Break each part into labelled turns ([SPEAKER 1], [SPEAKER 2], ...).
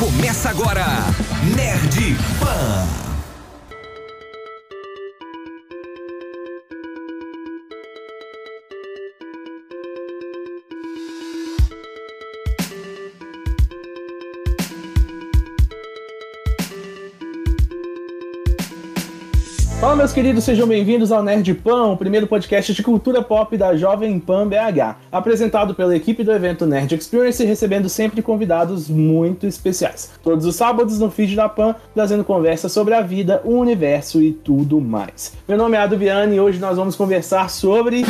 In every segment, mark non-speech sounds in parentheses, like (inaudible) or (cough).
[SPEAKER 1] Começa agora, Nerd Pan.
[SPEAKER 2] Meus queridos, sejam bem-vindos ao Nerd Pan, o primeiro podcast de cultura pop da Jovem Pan BH, apresentado pela equipe do evento Nerd Experience, recebendo sempre convidados muito especiais. Todos os sábados no feed da Pan, trazendo conversas sobre a vida, o universo e tudo mais. Meu nome é Ado Viane e hoje nós vamos conversar sobre.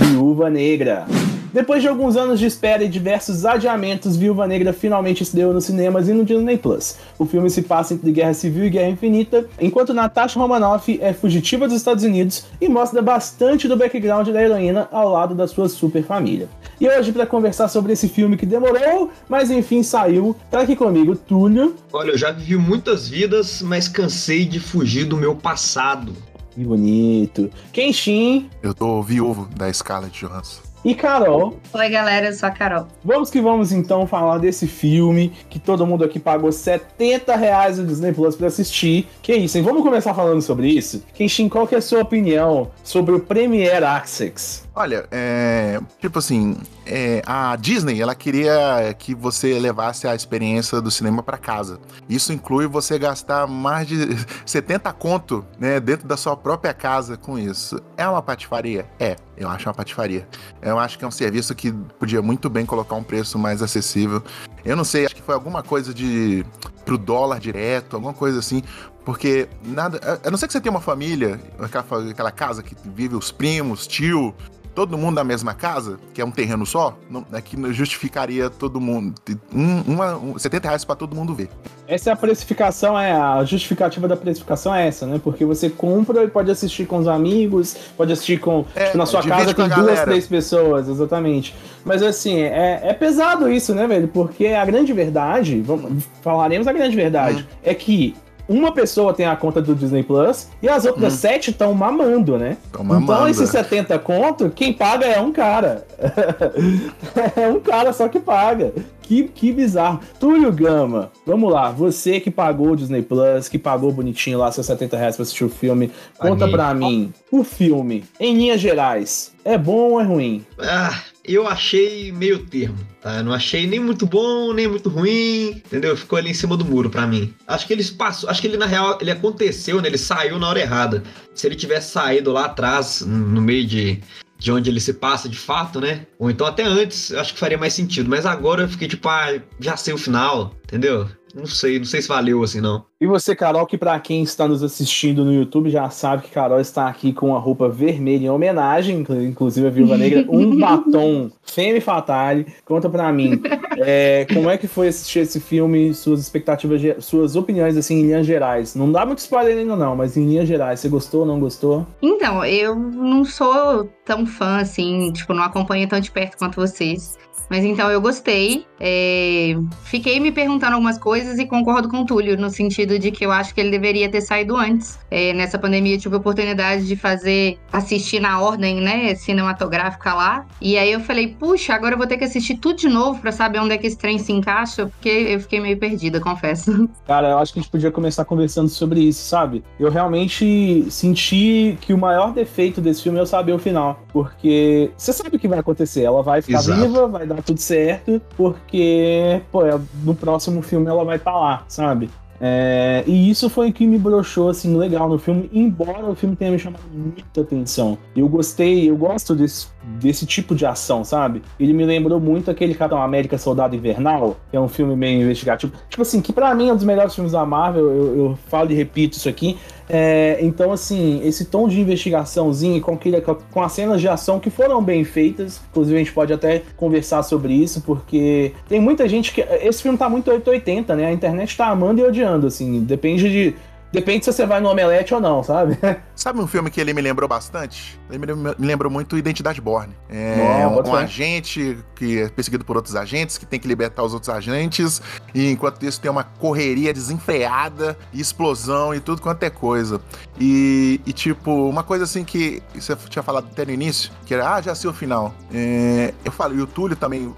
[SPEAKER 2] Viúva Negra. Depois de alguns anos de espera e diversos adiamentos, Viúva Negra finalmente estreou nos cinemas e no Disney Plus. O filme se passa entre Guerra Civil e Guerra Infinita, enquanto Natasha Romanoff é fugitiva dos Estados Unidos e mostra bastante do background da heroína ao lado da sua super família. E hoje, para conversar sobre esse filme que demorou, mas enfim saiu, tá aqui comigo Túlio.
[SPEAKER 3] Olha, eu já vivi muitas vidas, mas cansei de fugir do meu passado.
[SPEAKER 2] Que bonito. Kenshin.
[SPEAKER 4] Eu tô viúvo da Scarlett Johansson
[SPEAKER 2] e Carol.
[SPEAKER 5] Oi, galera, eu sou a Carol.
[SPEAKER 2] Vamos que vamos então falar desse filme que todo mundo aqui pagou 70 reais no Disney Plus pra assistir. Que isso, hein? Vamos começar falando sobre isso? Kenshin, qual que é a sua opinião sobre o Premiere Access?
[SPEAKER 4] Olha, é, tipo assim, é, a Disney ela queria que você levasse a experiência do cinema para casa. Isso inclui você gastar mais de (laughs) 70 conto, né, dentro da sua própria casa com isso. É uma patifaria? É, eu acho uma patifaria. Eu acho que é um serviço que podia muito bem colocar um preço mais acessível. Eu não sei, acho que foi alguma coisa de pro dólar direto, alguma coisa assim, porque nada. A não ser que você tenha uma família, aquela, aquela casa que vive os primos, tio, todo mundo na mesma casa, que é um terreno só, não, é que justificaria todo mundo. Um, uma, um, 70 reais pra todo mundo ver.
[SPEAKER 2] Essa é a precificação, é a justificativa da precificação é essa, né? Porque você compra e pode assistir com os amigos, pode assistir com. É, tipo, na sua casa tem duas, três pessoas, exatamente. Mas assim, é, é pesado isso, né, velho? Porque a grande verdade, vamos, falaremos a grande verdade, hum. é que uma pessoa tem a conta do Disney Plus e as outras hum. sete estão mamando, né? Tão mamando. Então, esses 70 conto, quem paga é um cara. (laughs) é um cara só que paga. Que, que bizarro. Túlio Gama, vamos lá. Você que pagou o Disney Plus, que pagou bonitinho lá seus 70 reais pra assistir o filme, conta Paguei. pra mim. O filme, em linhas gerais, é bom ou é ruim?
[SPEAKER 3] Ah, eu achei meio termo, tá? não achei nem muito bom, nem muito ruim, entendeu? Ficou ali em cima do muro para mim. Acho que ele passou, acho que ele na real, ele aconteceu, né? Ele saiu na hora errada. Se ele tivesse saído lá atrás, no meio de de onde ele se passa de fato, né? Ou então até antes, acho que faria mais sentido. Mas agora eu fiquei tipo, ah, já sei o final, entendeu? Não sei, não sei se valeu assim, não.
[SPEAKER 2] E você, Carol, que para quem está nos assistindo no YouTube já sabe que Carol está aqui com a roupa vermelha em homenagem, inclusive a Viúva Negra, (laughs) um batom Femme Fatale. Conta para mim, (laughs) é, como é que foi assistir esse filme, suas expectativas, suas opiniões, assim, em linhas gerais. Não dá muito spoiler ainda não, mas em linhas gerais, você gostou ou não gostou?
[SPEAKER 5] Então, eu não sou tão fã, assim, tipo, não acompanho tão de perto quanto vocês. Mas então eu gostei. É... Fiquei me perguntando algumas coisas e concordo com o Túlio, no sentido de que eu acho que ele deveria ter saído antes. É, nessa pandemia eu tive a oportunidade de fazer, assistir na ordem, né, cinematográfica lá. E aí eu falei, puxa, agora eu vou ter que assistir tudo de novo para saber onde é que esse trem se encaixa, porque eu fiquei meio perdida, confesso. (laughs)
[SPEAKER 2] Cara, eu acho que a gente podia começar conversando sobre isso, sabe? Eu realmente senti que o maior defeito desse filme é eu saber o final. Porque você sabe o que vai acontecer. Ela vai ficar Exato. viva, vai dar tudo certo, porque, pô, é, no próximo filme ela vai estar tá lá, sabe? É, e isso foi o que me broxou, assim, legal no filme, embora o filme tenha me chamado muita atenção. Eu gostei, eu gosto desse, desse tipo de ação, sabe? Ele me lembrou muito aquele Capitão América Soldado Invernal, que é um filme meio investigativo. Tipo assim, que para mim é um dos melhores filmes da Marvel, eu, eu falo e repito isso aqui, é, então, assim, esse tom de investigaçãozinho com, aquele, com as cenas de ação que foram bem feitas, inclusive a gente pode até conversar sobre isso, porque tem muita gente que. Esse filme tá muito 880, né? A internet tá amando e odiando, assim, depende de Depende se você vai no Omelete ou não, sabe? (laughs)
[SPEAKER 4] Sabe um filme que ele me lembrou bastante? Ele me lembrou muito Identidade Borne. É Bom, um, um agente que é perseguido por outros agentes, que tem que libertar os outros agentes, e enquanto isso tem uma correria desenfreada, e explosão e tudo quanto é coisa. E, e, tipo, uma coisa assim que você tinha falado até no início, que era, ah, já sei o final. É, eu falo, e o Túlio também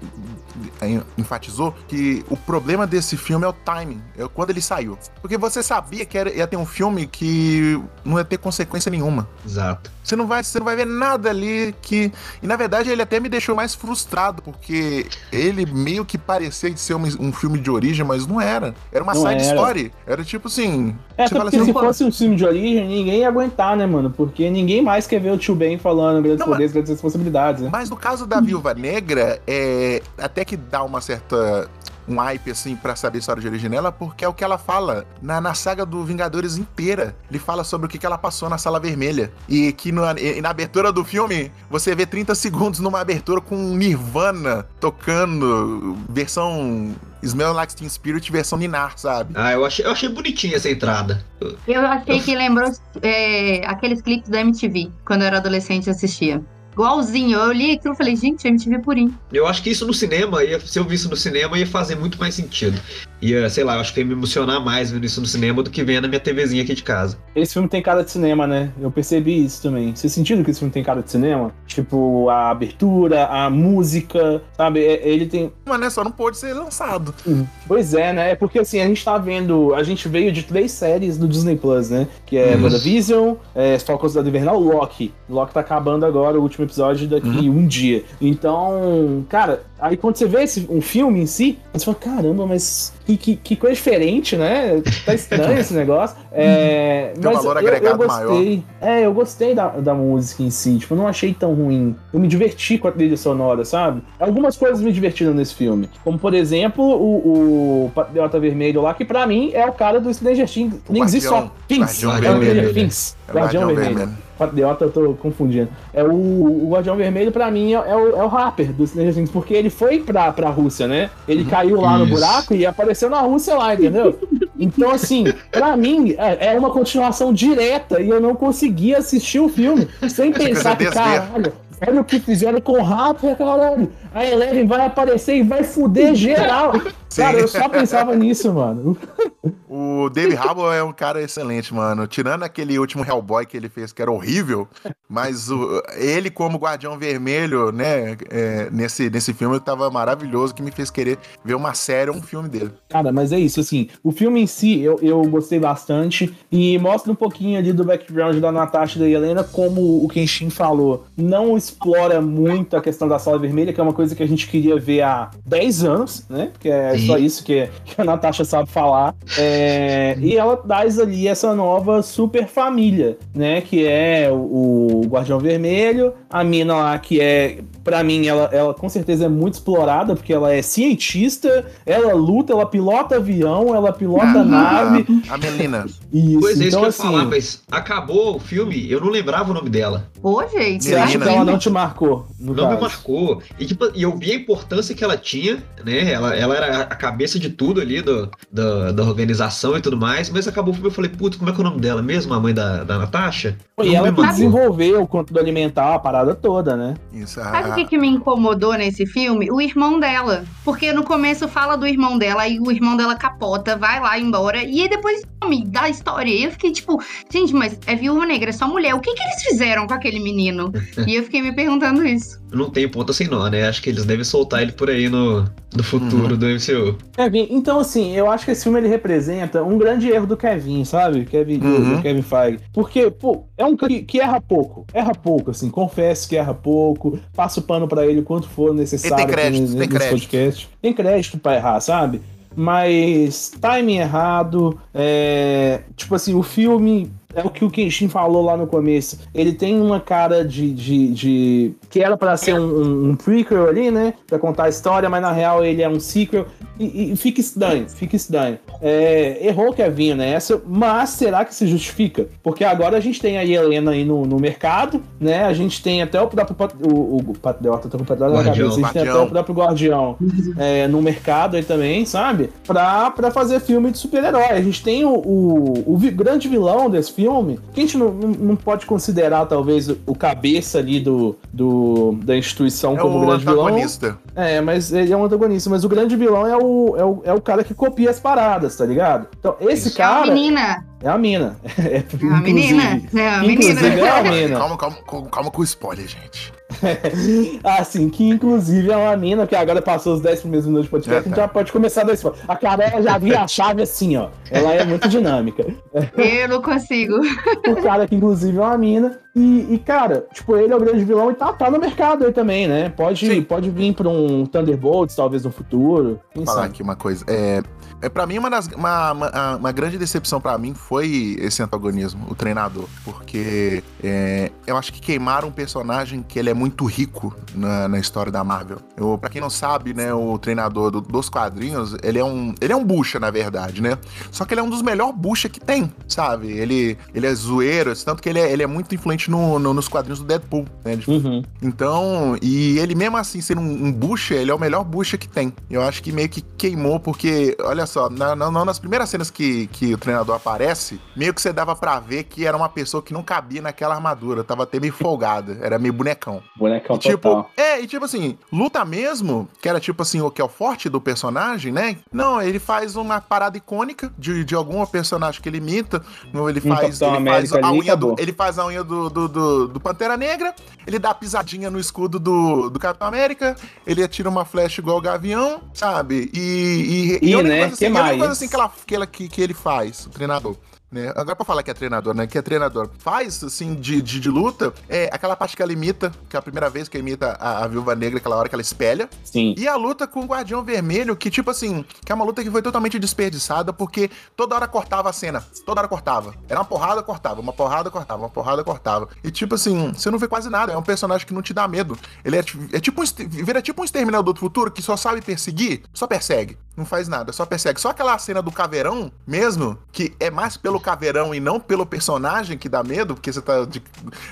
[SPEAKER 4] é, enfatizou que o problema desse filme é o timing, é quando ele saiu. Porque você sabia que era, ia ter um filme que não ia ter consequência nenhuma.
[SPEAKER 3] Exato.
[SPEAKER 4] Você não vai, você não vai ver nada ali que. E na verdade ele até me deixou mais frustrado, porque ele meio que parecia ser um, um filme de origem, mas não era. Era uma
[SPEAKER 2] Não
[SPEAKER 4] side
[SPEAKER 2] era.
[SPEAKER 4] story. Era tipo assim.
[SPEAKER 2] É,
[SPEAKER 4] você
[SPEAKER 2] porque
[SPEAKER 4] assim,
[SPEAKER 2] se
[SPEAKER 4] "Pô,
[SPEAKER 2] fosse um filme de origem, ninguém ia aguentar, né, mano? Porque ninguém mais quer ver o tio Ben falando grandes
[SPEAKER 4] Não,
[SPEAKER 2] poderes, grandes responsabilidades, né?
[SPEAKER 4] Mas no caso da Viúva Negra, é até que dá uma certa um hype assim pra saber a história de origem dela, porque é o que ela fala na, na saga do Vingadores inteira. Ele fala sobre o que, que ela passou na Sala Vermelha. E que no- e na abertura do filme, você vê 30 (laughs) segundos numa abertura com Nirvana tocando versão Smell Like Teen Spirit, versão Ninar, sabe?
[SPEAKER 3] Ah, eu achei, eu achei bonitinha essa entrada.
[SPEAKER 5] Eu achei que lembrou é, aqueles clipes da MTV, quando eu era adolescente e assistia. Igualzinho, eu li aquilo e falei, gente, MTV purinho.
[SPEAKER 3] Eu acho que isso no cinema, ia, se eu visse no cinema, ia fazer muito mais sentido. Ia, sei lá, eu acho que ia me emocionar mais vendo isso no cinema do que vendo na minha TVzinha aqui de casa.
[SPEAKER 2] Esse filme tem cara de cinema, né? Eu percebi isso também. Você sentiu que esse filme tem cara de cinema? Tipo, a abertura, a música, sabe? É- Ele tem.
[SPEAKER 4] Mas né, só não pôde ser lançado.
[SPEAKER 2] Pois é, né? É porque assim, a gente tá vendo. A gente veio de três séries do Disney Plus, né? Que é
[SPEAKER 3] Uhum.
[SPEAKER 2] WandaVision, é, Falcão Cidade Invernal, Loki. Loki tá acabando agora, o último episódio daqui um dia. Então, cara, aí quando você vê esse, um filme em si, você fala, caramba, mas que, que, que coisa diferente, né? Tá estranho esse negócio. (laughs) É,
[SPEAKER 4] Tem um
[SPEAKER 2] mas
[SPEAKER 4] valor
[SPEAKER 2] eu- eu,
[SPEAKER 4] agregado
[SPEAKER 2] gostei. É, eu gostei da, da música em si. Tipo, eu não achei tão ruim. Eu me diverti com a trilha sonora, sabe? Algumas coisas me divertiram nesse filme. Como, por exemplo, o, o Patriota Vermelho lá, que pra mim é o cara do Stranger Things.
[SPEAKER 4] O
[SPEAKER 2] Nem existe só Things.
[SPEAKER 4] Guardião
[SPEAKER 2] É
[SPEAKER 3] Vermelho.
[SPEAKER 4] É
[SPEAKER 2] Guardião
[SPEAKER 4] Guardião
[SPEAKER 2] Vermelho.
[SPEAKER 4] Vermelho.
[SPEAKER 2] Patriota, eu tô confundindo. É o, o Guardião Vermelho, pra mim, é, é o, é o Harper do Stranger porque ele foi pra, pra Rússia, né? Ele caiu lá no
[SPEAKER 3] Isso.
[SPEAKER 2] buraco e apareceu na Rússia lá, entendeu? Então, assim, pra mim, é, é uma continuação direta e eu não conseguia assistir o filme sem pensar que,
[SPEAKER 4] desver.
[SPEAKER 2] caralho, olha o que fizeram com o Harper, caralho. A Eleven vai aparecer e vai fuder geral. Cara, eu só pensava (laughs) nisso, mano.
[SPEAKER 4] O David Harbour é um cara excelente, mano. Tirando aquele último Hellboy que ele fez, que era horrível, mas o- ele como Guardião Vermelho, né, é, nesse, nesse filme tava maravilhoso, que me fez querer ver uma série ou um filme dele.
[SPEAKER 2] Cara, mas é isso, assim, o filme em si eu, eu gostei bastante e mostra um pouquinho ali do background da Natasha e da Helena, como o Kenshin falou, não explora muito a questão da sala vermelha, que é uma coisa que a gente queria ver há 10 anos, né? Porque é
[SPEAKER 3] Sim.
[SPEAKER 2] Só isso que, (laughs) que a Natasha sabe falar. É, e ela traz ali essa nova super família, né? Que é o, o Guardião Vermelho, a mina lá que é Pra mim, ela, ela com certeza é muito explorada, porque ela é cientista, ela luta, ela pilota avião, ela pilota
[SPEAKER 4] Ah,
[SPEAKER 2] nave.
[SPEAKER 4] A Melina. (laughs)
[SPEAKER 2] Isso,
[SPEAKER 3] Pois é, isso
[SPEAKER 2] então
[SPEAKER 3] que eu ia
[SPEAKER 2] assim.
[SPEAKER 3] falar, mas acabou o filme, eu não lembrava o nome dela.
[SPEAKER 5] Ô, gente,
[SPEAKER 2] Você acha que ela não te marcou? No
[SPEAKER 3] não
[SPEAKER 2] caso?
[SPEAKER 3] me marcou. E, tipo, e eu vi a importância que ela tinha, né? Ela, ela era a cabeça de tudo ali do, da, da organização e tudo mais, mas acabou o filme eu falei, putz, como é que é o nome dela mesmo? A mãe da, da Natasha?
[SPEAKER 2] Pô, E ela que desenvolveu o controle alimentar, a parada toda, né?
[SPEAKER 4] Isso,
[SPEAKER 5] Sabe o que me incomodou nesse filme? O irmão dela. Porque no começo fala do irmão dela, aí o irmão dela capota, vai lá embora, e aí depois some da história. E eu fiquei tipo, gente, mas é viúva negra, é só mulher. O que, que eles fizeram com aquele menino? e eu fiquei me perguntando isso.
[SPEAKER 3] Não tem ponta sem nó, né? Acho que eles devem soltar ele por aí no, no futuro
[SPEAKER 4] Uhum.
[SPEAKER 3] do MCU.
[SPEAKER 2] Kevin, então assim, eu acho que esse filme ele representa um grande erro do Kevin, sabe? Kevin,
[SPEAKER 4] Uhum.
[SPEAKER 2] Kevin Feige. Porque, pô, é um cara que, que erra pouco. Erra pouco, assim, confesso que erra pouco, passa o pano pra ele quanto for necessário
[SPEAKER 4] E tem crédito,
[SPEAKER 2] aqui
[SPEAKER 4] tem
[SPEAKER 2] nesse
[SPEAKER 4] crédito.
[SPEAKER 2] podcast. Tem crédito pra errar, sabe? Mas timing errado, é, tipo assim, o filme é o que o Kenshin falou lá no começo. Ele tem uma cara de. de, de- que era pra ser um, um, prequel ali, né? Pra contar a história, mas na real ele é um sequel. E, e fica estranho, fica estranho. É, errou o Kevin nessa, mas será que se justifica? Porque agora a gente tem a Helena aí no, no mercado, né? A gente tem até o próprio. O, o Patriota, tô com o Patriota na
[SPEAKER 3] Guardião,
[SPEAKER 2] cabeça. A gente tem até
[SPEAKER 4] Guardião.
[SPEAKER 2] o próprio Guardião é, no mercado aí também, sabe? Pra, pra fazer filme de super-herói. A gente tem o, o, o grande vilão desse filme, que a gente não, não, pode considerar, talvez, o, cabeça ali do, do, da instituição
[SPEAKER 4] é
[SPEAKER 2] como
[SPEAKER 4] o
[SPEAKER 2] grande vilão.
[SPEAKER 4] antagonista.
[SPEAKER 2] É, mas ele é um antagonista. Mas o grande vilão é o, é o, é o cara que copia as paradas, tá ligado? Então, esse
[SPEAKER 5] É a
[SPEAKER 2] cara.
[SPEAKER 5] menina.
[SPEAKER 2] É a mina. (laughs)
[SPEAKER 5] É, a menina. É a menina.
[SPEAKER 2] Inclusive é a (laughs) mina.
[SPEAKER 4] Calma, calma, calma, calma com o spoiler, gente. (laughs)
[SPEAKER 2] assim, que inclusive é uma mina, que agora passou os 10 primeiros minutos de podcast,
[SPEAKER 4] É,
[SPEAKER 2] a gente
[SPEAKER 4] tá.
[SPEAKER 2] já pode começar a dar spoiler. A Carol já via a chave assim, ó. Ela é muito dinâmica.
[SPEAKER 5] Eu não consigo.
[SPEAKER 2] o cara que inclusive é uma mina. E, e, cara, tipo, ele é o grande vilão e tá, tá no mercado aí também, né? Pode,
[SPEAKER 4] Sim.
[SPEAKER 2] pode vir pra um Thunderbolts, talvez no futuro. Quem
[SPEAKER 4] Vou falar
[SPEAKER 2] sabe?
[SPEAKER 4] aqui uma coisa. É, é para mim uma, das, uma, uma, uma grande decepção pra mim foi esse antagonismo, o treinador, porque é, eu acho que queimaram um personagem que ele é muito rico na, na história da Marvel. Eu, para quem não sabe, né, o treinador do- dos quadrinhos, ele é um ele é um bucha na verdade, né? Só que ele é um dos melhores bucha que tem, sabe? Ele ele é zoeiro, tanto que ele é, ele é muito influente no, no- nos quadrinhos do Deadpool, né?
[SPEAKER 2] Uhum.
[SPEAKER 4] então, e ele mesmo assim, sendo um, um bucha, ele é o melhor bucha que tem. Eu acho que meio que queimou, porque, olha só, na- na- nas primeiras cenas que, que o treinador aparece, meio que você dava pra ver que era uma pessoa que não cabia naquela armadura, tava até meio folgada, era meio bonecão.
[SPEAKER 2] Bonecão
[SPEAKER 4] E, tipo,
[SPEAKER 2] total.
[SPEAKER 4] é, e tipo assim, luta mesmo, que era tipo assim, o que é o forte do personagem, né? Não, ele faz uma parada icônica de, de algum personagem que ele imita. Ele faz, ele faz a unha do, ele faz a unha do, do, do, do Pantera Negra, ele dá a pisadinha no escudo do, do Capitão América, ele atira uma flecha igual o Gavião, sabe? E, e,
[SPEAKER 2] E,
[SPEAKER 4] a única
[SPEAKER 2] né,
[SPEAKER 4] coisa, assim,
[SPEAKER 2] que
[SPEAKER 4] a única coisa
[SPEAKER 2] mais?
[SPEAKER 4] assim que, ela, que, ela, que, que ele faz, o treinador. Né? Agora pra falar que é treinador, né? Que é treinador. Faz, assim, de, de, de luta, é aquela parte que ela imita, que é a primeira vez que imita a, a Viúva Negra, aquela hora que ela espelha.
[SPEAKER 2] Sim.
[SPEAKER 4] E a luta com o Guardião Vermelho, que, tipo assim, que é uma luta que foi totalmente desperdiçada, porque toda hora cortava a cena. Toda hora cortava. Era uma porrada, cortava. Uma porrada, cortava. Uma porrada, cortava. E, tipo assim, você não vê quase nada. É um personagem que não te dá medo. Ele é, é tipo um, vira tipo um exterminador do futuro que só sabe perseguir, só persegue. Não faz nada, só persegue. Só aquela cena do caveirão mesmo, que é mais pelo caveirão e não pelo personagem que dá medo, porque você tá. De,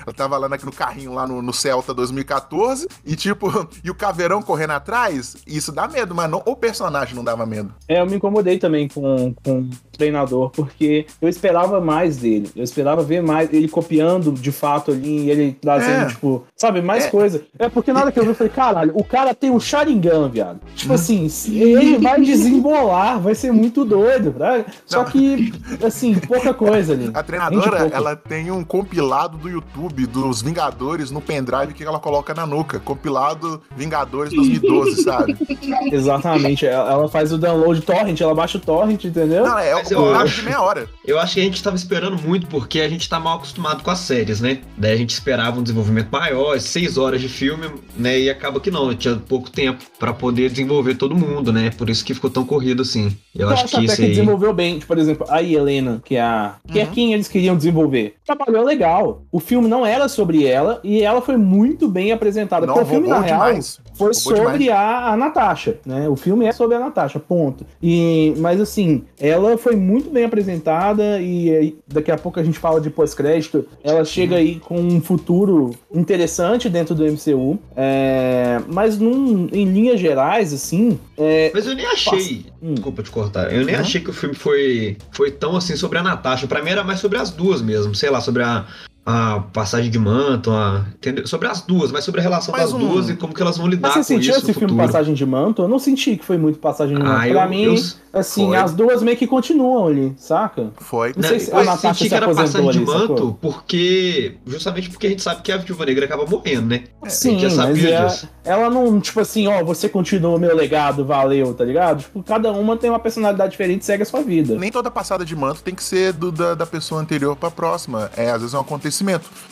[SPEAKER 4] eu tava lá no carrinho lá no, no Celta 2014, e tipo, (laughs) e o caveirão correndo atrás, isso dá medo, mas não, o personagem não dava medo.
[SPEAKER 2] É, eu me incomodei também com, com o treinador, porque eu esperava mais dele. Eu esperava ver mais ele copiando de fato ali, ele trazendo,
[SPEAKER 4] É.
[SPEAKER 2] tipo, sabe, mais
[SPEAKER 4] É.
[SPEAKER 2] coisa. É porque na hora que eu vi, eu falei, caralho, o cara tem o Sharingan, viado. Tipo
[SPEAKER 4] Uhum.
[SPEAKER 2] assim, ele vai (laughs) desembolar, vai ser muito doido, né? Só que, assim, pouca coisa ali.
[SPEAKER 4] A treinadora, ela tem um compilado do YouTube dos Vingadores no pendrive que ela coloca na nuca. Compilado Vingadores 2012, sabe? (laughs)
[SPEAKER 2] Exatamente. Ela, faz o download torrent, ela baixa o torrent, entendeu?
[SPEAKER 4] Não, é
[SPEAKER 3] Mas
[SPEAKER 4] o
[SPEAKER 3] eu
[SPEAKER 4] rápido
[SPEAKER 3] acho-
[SPEAKER 4] de meia hora.
[SPEAKER 3] Eu acho que a gente tava esperando muito porque a gente tá mal acostumado com as séries, né? Daí a gente esperava um desenvolvimento maior, seis horas de filme, né? E acaba que não, tinha pouco tempo pra poder desenvolver todo mundo, né? Por isso que ficou tão corrido assim. Eu, acho que
[SPEAKER 2] até
[SPEAKER 3] isso
[SPEAKER 2] que
[SPEAKER 3] aí.
[SPEAKER 2] desenvolveu bem. Tipo, por exemplo, a Helena, que é a. Que é
[SPEAKER 4] Uhum.
[SPEAKER 2] quem eles queriam desenvolver. Trabalhou legal. O filme não era sobre ela e ela foi muito bem apresentada.
[SPEAKER 4] Não,
[SPEAKER 2] Porque o filme, na real,
[SPEAKER 4] demais.
[SPEAKER 2] foi
[SPEAKER 4] Roubou
[SPEAKER 2] sobre a, a Natasha, né? O filme é sobre a Natasha, ponto. E, mas assim, ela foi muito bem apresentada e aí, daqui a pouco a gente fala de pós-crédito. Ela chega aí com um futuro interessante dentro do MCU. É, mas num, em linhas gerais, assim, é,
[SPEAKER 3] Mas eu nem achei.
[SPEAKER 2] Hum.
[SPEAKER 3] Desculpa te cortar. Eu nem
[SPEAKER 4] Uhum.
[SPEAKER 3] achei que o filme foi, foi tão assim sobre a Natasha. Pra mim era mais sobre as duas mesmo. Sei lá, sobre a, a passagem de manto, a, entendeu? sobre as duas, mas sobre a relação
[SPEAKER 4] Mas
[SPEAKER 3] das
[SPEAKER 4] um-
[SPEAKER 3] duas e como que elas vão lidar
[SPEAKER 2] Mas você
[SPEAKER 3] com
[SPEAKER 2] sentiu
[SPEAKER 3] isso
[SPEAKER 2] esse
[SPEAKER 3] no
[SPEAKER 2] filme
[SPEAKER 3] futuro.
[SPEAKER 2] Passagem de Manto? Eu não senti que foi muito Passagem de Manto.
[SPEAKER 3] Ah,
[SPEAKER 2] pra
[SPEAKER 3] eu-
[SPEAKER 2] mim,
[SPEAKER 3] eu-
[SPEAKER 2] assim,
[SPEAKER 3] foi.
[SPEAKER 2] as duas meio que continuam ali, saca?
[SPEAKER 4] Foi.
[SPEAKER 2] Não sei se a
[SPEAKER 3] eu
[SPEAKER 2] Natasha
[SPEAKER 3] senti
[SPEAKER 2] se
[SPEAKER 3] que era passagem de
[SPEAKER 2] ali,
[SPEAKER 3] manto
[SPEAKER 2] sacou?
[SPEAKER 3] porque. Justamente porque a gente sabe que a Viúva Negra acaba morrendo, né? a
[SPEAKER 2] Sim,
[SPEAKER 3] gente já
[SPEAKER 2] mas
[SPEAKER 3] sabia
[SPEAKER 2] é-
[SPEAKER 3] disso.
[SPEAKER 2] ela não, tipo assim, ó, você continua o meu legado, valeu, tá ligado? Tipo, cada uma tem uma personalidade diferente e segue a sua vida.
[SPEAKER 4] Nem toda passada de manto tem que ser do- da, da pessoa anterior pra próxima. É, às vezes é um acontecimento.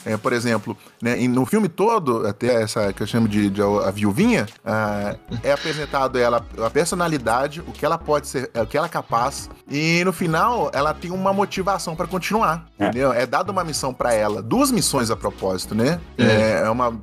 [SPEAKER 4] É, por exemplo, né, no filme todo, até essa que eu chamo de, de a, viuvinha, ah, é apresentado ela a personalidade, o que ela pode ser, o que ela é capaz, e no final ela tem uma motivação pra continuar.
[SPEAKER 2] É.
[SPEAKER 4] Entendeu? É dada uma missão pra ela, duas missões a propósito, né?
[SPEAKER 3] É.
[SPEAKER 4] É, é uma,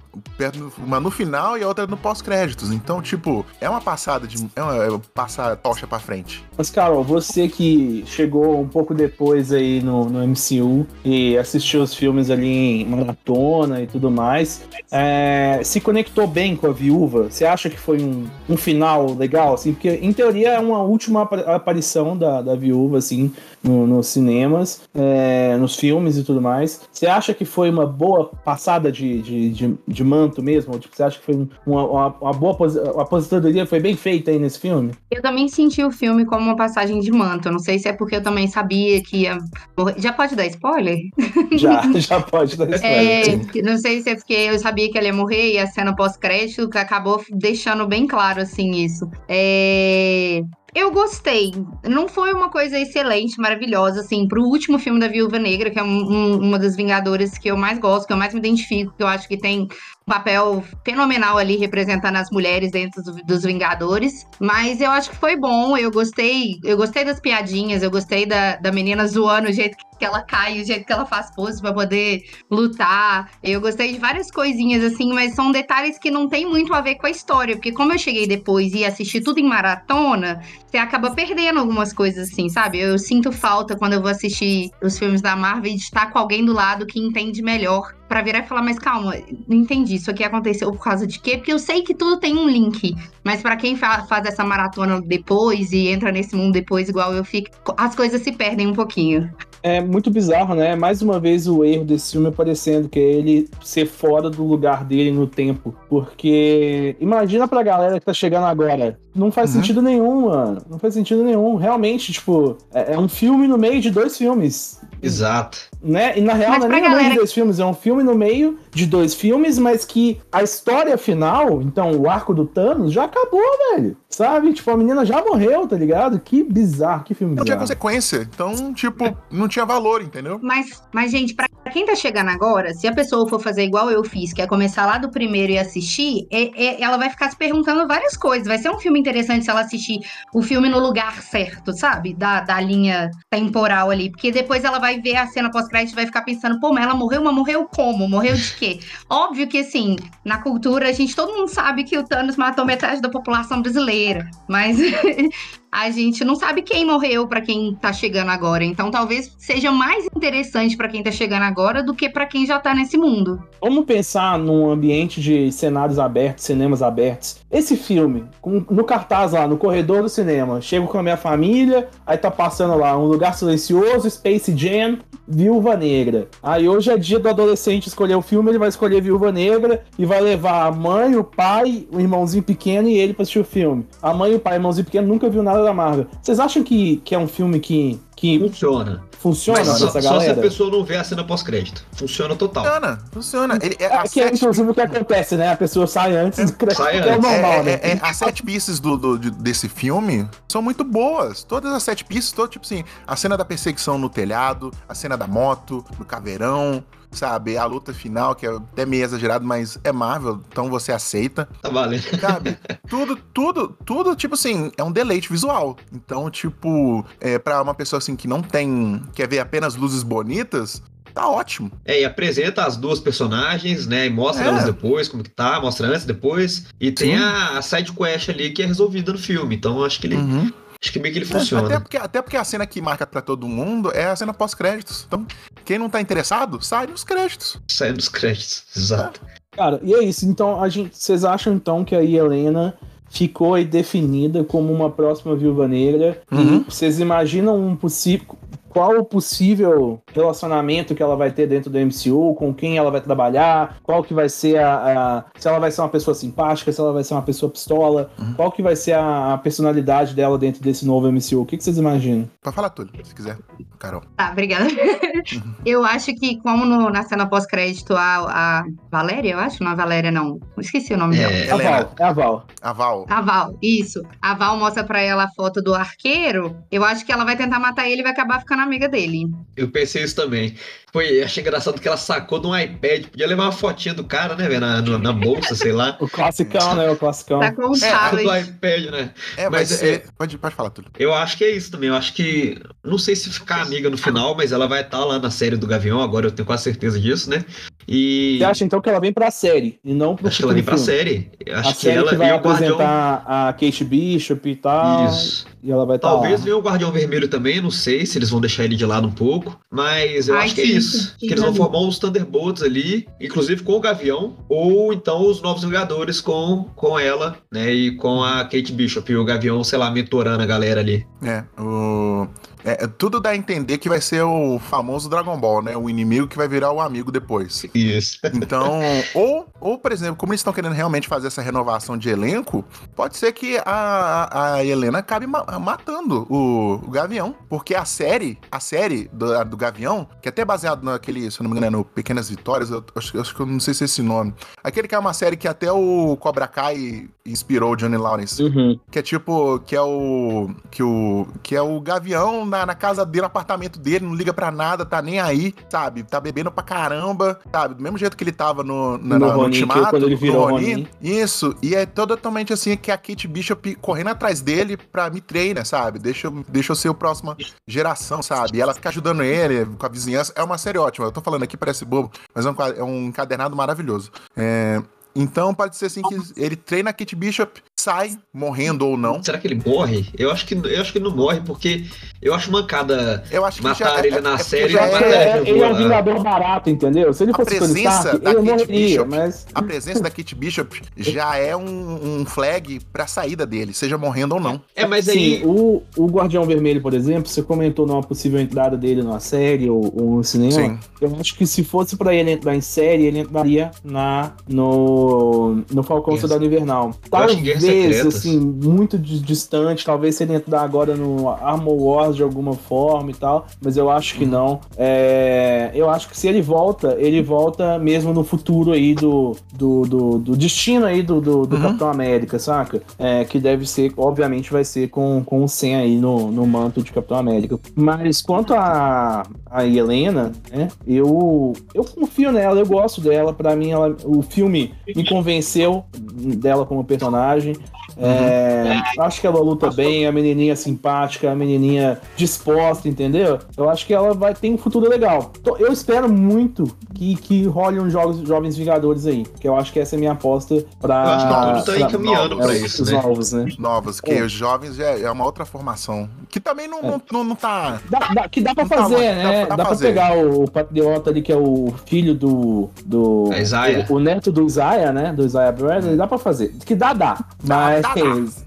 [SPEAKER 4] uma no final e a outra no pós-créditos. Então, tipo, é uma passada de. É uma, é passar a tocha pra frente.
[SPEAKER 2] Mas, Carol, você que chegou um pouco depois aí no, no MCU e assistiu os filmes filmes ali em maratona e tudo mais. É, se conectou bem com a viúva? Você acha que foi um, um final legal, assim? Porque, em teoria, é uma última aparição da, da viúva, assim, no, nos cinemas, é, nos filmes e tudo mais. Você acha que foi uma boa passada de, de, de, de manto mesmo? Tipo, você acha que foi uma, uma, uma boa a aposentadoria foi bem feita aí nesse filme?
[SPEAKER 5] Eu também senti o filme como uma passagem de manto. Não sei se é porque eu também sabia que ia morrer. Já pode dar spoiler? (laughs)
[SPEAKER 2] Já, já pode dar spoiler.
[SPEAKER 5] É, não sei se é porque eu sabia que ele ia morrer e a cena pós-crédito acabou deixando bem claro assim isso. É... Eu gostei. Não foi uma coisa excelente, maravilhosa, assim, pro último filme da Viúva Negra, que é um, um, uma das Vingadoras que eu mais gosto, que eu mais me identifico, que eu acho que tem papel fenomenal ali representando as mulheres dentro do, dos Vingadores. Mas eu acho que foi bom, eu gostei, eu gostei das piadinhas, eu gostei da, da menina zoando o jeito que ela cai, o jeito que ela faz pose para poder lutar. Eu gostei de várias coisinhas assim, mas são detalhes que não tem muito a ver com a história, porque como eu cheguei depois e assisti tudo em maratona, você acaba perdendo algumas coisas assim, sabe? Eu sinto falta quando eu vou assistir os filmes da Marvel de estar com alguém do lado que entende melhor para virar e falar, mas calma, não entendi, isso aqui aconteceu por causa de quê? Porque eu sei que tudo tem um link, mas para quem fa faz essa maratona depois e entra nesse mundo depois, igual eu fico, as coisas se perdem um pouquinho.
[SPEAKER 2] É muito bizarro, né? Mais uma vez o erro desse filme aparecendo, que é ele ser fora do lugar dele no tempo. Porque imagina pra galera que tá chegando agora. Não faz uhum. sentido nenhum, mano. Não faz sentido nenhum. Realmente, tipo, é, é um filme no meio de dois filmes.
[SPEAKER 3] Exato.
[SPEAKER 2] Né? E na real, mas não é nem galera... no meio de dois filmes, é um filme no meio de dois filmes, mas que a história final, então o arco do Thanos, já acabou, velho. Sabe? Tipo, a menina já morreu, tá ligado? Que bizarro, que filme
[SPEAKER 4] não
[SPEAKER 2] bizarro.
[SPEAKER 4] Não tinha consequência. Então, tipo, não tinha valor, entendeu?
[SPEAKER 5] Mas, mas gente, pra quem tá chegando agora, se a pessoa for fazer igual eu fiz, que é começar lá do primeiro e assistir, é, é, ela vai ficar se perguntando várias coisas. Vai ser um filme interessante se ela assistir o filme no lugar certo, sabe? Da, da linha temporal ali. Porque depois ela vai ver a cena pós-crédito e vai ficar pensando, pô, mas ela morreu, mas morreu como? Morreu de quê? (laughs) Óbvio que, assim, na cultura, a gente, todo mundo sabe que o Thanos matou metade da população brasileira. Mas (laughs) a gente não sabe quem morreu para quem tá chegando agora. Então talvez seja mais interessante para quem tá chegando agora do que para quem já tá nesse mundo.
[SPEAKER 2] Vamos pensar num ambiente de cenários abertos, cinemas abertos. Esse filme, no cartaz lá, no corredor do cinema, chego com a minha família, aí tá passando lá um lugar silencioso, Space Jam, Viúva Negra. Aí hoje é dia do adolescente escolher o filme, ele vai escolher Viúva Negra e vai levar a mãe, o pai, o irmãozinho pequeno e ele pra assistir o filme. A mãe, o pai o irmãozinho pequeno nunca viu nada da Marvel. Vocês acham que, que é um filme que. que
[SPEAKER 3] Funciona.
[SPEAKER 2] Funciona Mas
[SPEAKER 3] só, só se a pessoa não vê a cena pós-crédito. Funciona total.
[SPEAKER 4] Funciona, funciona. Ele,
[SPEAKER 2] é, é que é inclusive o que acontece, né? A pessoa sai antes do crédito,
[SPEAKER 4] sai antes. é normal, é, né? É, é, as sete pieces do, do, desse filme são muito boas. Todas as sete pieces, todo, tipo assim, a cena da perseguição no telhado, a cena da moto, no caveirão, sabe? A luta final, que é até meio exagerado, mas é Marvel, então você aceita.
[SPEAKER 3] Tá valendo.
[SPEAKER 4] Sabe? (laughs) tudo, tudo, tudo, tipo assim, é um deleite visual. Então, tipo, é, pra uma pessoa assim que não tem. quer ver apenas luzes bonitas, tá ótimo.
[SPEAKER 3] É, e apresenta as duas personagens, né? E mostra é. elas depois, como que tá, mostra antes depois. E tem a, a side quest ali que é resolvida no filme. Então acho que ele. Uhum. Acho que meio que ele funciona.
[SPEAKER 4] Até porque, até porque a cena que marca para todo mundo é a cena pós-créditos. Então, quem não tá interessado, sai nos créditos.
[SPEAKER 3] Sai nos créditos, exato.
[SPEAKER 2] Cara, e é isso. Então, a gente, vocês acham então que a Helena ficou aí definida como uma próxima viúva negra? Uhum. E vocês imaginam um possível qual o possível relacionamento que ela vai ter dentro do MCU, com quem ela vai trabalhar, qual que vai ser a, a se ela vai ser uma pessoa simpática, se ela vai ser uma pessoa pistola, uhum. qual que vai ser a, a, personalidade dela dentro desse novo MCU. O que, que vocês imaginam?
[SPEAKER 4] Pode falar tudo, se quiser, Carol.
[SPEAKER 5] Tá, obrigada. Uhum. eu acho que, como no, na cena pós-crédito, a, a Valéria, eu acho, não a Valéria, não. Esqueci o nome
[SPEAKER 2] é, dela. É a Val. É a Val.
[SPEAKER 4] A Val.
[SPEAKER 5] A Val, isso. A Val mostra pra ela a foto do arqueiro. Eu acho que ela vai tentar matar ele e vai acabar ficando amiga dele.
[SPEAKER 3] Eu pensei isso também. Foi, achei engraçado que ela sacou de um iPad. Podia levar uma fotinha do cara, né, velho? Na, na, bolsa, sei lá.
[SPEAKER 2] O classicão, né? O classicão.
[SPEAKER 5] Tá com é,
[SPEAKER 3] do iPad, né?
[SPEAKER 4] É, mas, mas é, pode, pode falar tudo.
[SPEAKER 3] Eu acho que é isso também. Eu acho que. Não sei se ficar amiga no final, mas ela vai estar tá lá na série do Gavião. Agora eu tenho quase certeza disso, né? E.
[SPEAKER 2] Você acha então que ela vem pra série e não pro
[SPEAKER 3] Acho que ela vem pra série. Acho
[SPEAKER 2] a
[SPEAKER 3] que
[SPEAKER 2] série
[SPEAKER 3] ela
[SPEAKER 2] que vai apresentar Guardião... a Kate Bishop e tal. Isso. E ela vai estar.
[SPEAKER 3] Talvez venha o Guardião Vermelho também, não sei se eles vão deixar ele de lado um pouco. Mas eu Ai, acho que é isso. Que eles vão formar os Thunderbolts ali, inclusive com o Gavião, ou então os Novos Vingadores com, com ela, né? E com a Kate Bishop e o Gavião, sei lá, mentorando a galera ali.
[SPEAKER 4] É, o. É, tudo dá a entender que vai ser o famoso Dragon Ball, né? O inimigo que vai virar o amigo depois.
[SPEAKER 3] Isso. (laughs)
[SPEAKER 4] Então, ou, ou, por exemplo, como eles estão querendo realmente fazer essa renovação de elenco, pode ser que a, a Helena acabe ma matando o, o, Gavião. Porque a série, a série do, do Gavião, que é até baseado naquele, se eu não me engano, é no Pequenas Vitórias, eu acho, acho que eu não sei se é esse nome. Aquele que é uma série que até o Cobra Kai inspirou o Johnny Lawrence.
[SPEAKER 2] Uhum.
[SPEAKER 4] Que é tipo, que é o. Que, o, que é o Gavião na, na casa dele, no apartamento dele, não liga pra nada, tá nem aí, sabe? Tá bebendo pra caramba, sabe? Do mesmo jeito que ele tava no, na,
[SPEAKER 2] No
[SPEAKER 4] no,
[SPEAKER 2] Ronin,
[SPEAKER 4] Ultimato,
[SPEAKER 2] que quando ele
[SPEAKER 4] no
[SPEAKER 2] virou
[SPEAKER 4] Ronin.
[SPEAKER 2] Ronin.
[SPEAKER 4] Isso, e é totalmente assim que a Kate Bishop correndo atrás dele pra me treinar, sabe? Deixa, eu- deixa eu ser o próxima geração, sabe? E ela fica ajudando ele com a vizinhança. É uma série ótima. Eu tô falando aqui, parece bobo, mas é um, é um encadernado maravilhoso. É, Então pode ser assim que ele treina a Kate Bishop, sai, morrendo ou não.
[SPEAKER 3] Será que ele morre? Eu acho que, eu acho que ele não morre, porque eu acho mancada
[SPEAKER 4] Eu acho que
[SPEAKER 3] matar
[SPEAKER 4] já,
[SPEAKER 3] ele na
[SPEAKER 4] porque
[SPEAKER 3] série
[SPEAKER 4] já
[SPEAKER 2] É,
[SPEAKER 4] é-
[SPEAKER 3] ele.
[SPEAKER 2] é um vingador barato, entendeu? Se ele
[SPEAKER 4] A
[SPEAKER 2] fosse Tony
[SPEAKER 4] presença
[SPEAKER 2] Stark,
[SPEAKER 4] da
[SPEAKER 2] morreria,
[SPEAKER 4] Bishop
[SPEAKER 2] mas...
[SPEAKER 4] A presença da Kate Bishop já é um, um flag pra saída dele, seja morrendo ou não.
[SPEAKER 3] É, mas
[SPEAKER 2] Sim,
[SPEAKER 3] aí.
[SPEAKER 2] o, o Guardião Vermelho, por exemplo, você comentou numa possível entrada dele numa série ou, ou no cinema.
[SPEAKER 4] Sim.
[SPEAKER 2] Eu acho que se fosse pra ele entrar em série, ele entraria na, no, no Falcão Soldado Invernal. Talvez, assim, muito di- distante, talvez se ele entrar agora no Armor Wars de alguma forma e tal, mas eu acho que não. É, eu acho que se ele volta, ele volta mesmo no futuro aí do, do, do, do destino aí do, do, do
[SPEAKER 4] Uhum.
[SPEAKER 2] Capitão América, saca? É, que deve ser, obviamente, vai ser com, com o Sam aí no, no manto de Capitão América. Mas quanto a, a Helena, né? Eu, eu confio nela, eu gosto dela. Pra mim, ela, o filme me convenceu dela como personagem. É, acho que ela luta bem, a menininha simpática, a menininha disposta, entendeu? Eu acho que ela vai ter um futuro legal. Eu espero muito que, que role uns jogos Jovens Vingadores aí, que eu acho que essa é a minha aposta pra.
[SPEAKER 3] Eu acho que tudo tá
[SPEAKER 2] pra-
[SPEAKER 3] encaminhando
[SPEAKER 2] é,
[SPEAKER 3] pra
[SPEAKER 2] os-
[SPEAKER 3] isso,
[SPEAKER 2] os
[SPEAKER 3] né?
[SPEAKER 2] novos, né?
[SPEAKER 4] Novas, que
[SPEAKER 2] É.
[SPEAKER 4] os jovens já é uma outra formação. Que também não, não, não, não tá.
[SPEAKER 2] Dá, dá- que dá pra
[SPEAKER 4] Não tá
[SPEAKER 2] fazer,
[SPEAKER 4] longe,
[SPEAKER 2] né?
[SPEAKER 4] dá-
[SPEAKER 2] Dá,
[SPEAKER 4] dá
[SPEAKER 2] pra
[SPEAKER 4] fazer.
[SPEAKER 2] pegar o, o patriota ali, que é o filho do. do
[SPEAKER 3] A Isaiah.
[SPEAKER 2] O, o neto do Isaiah, né? Do Isaiah Bradley, dá pra fazer. Que dá, dá. Mas.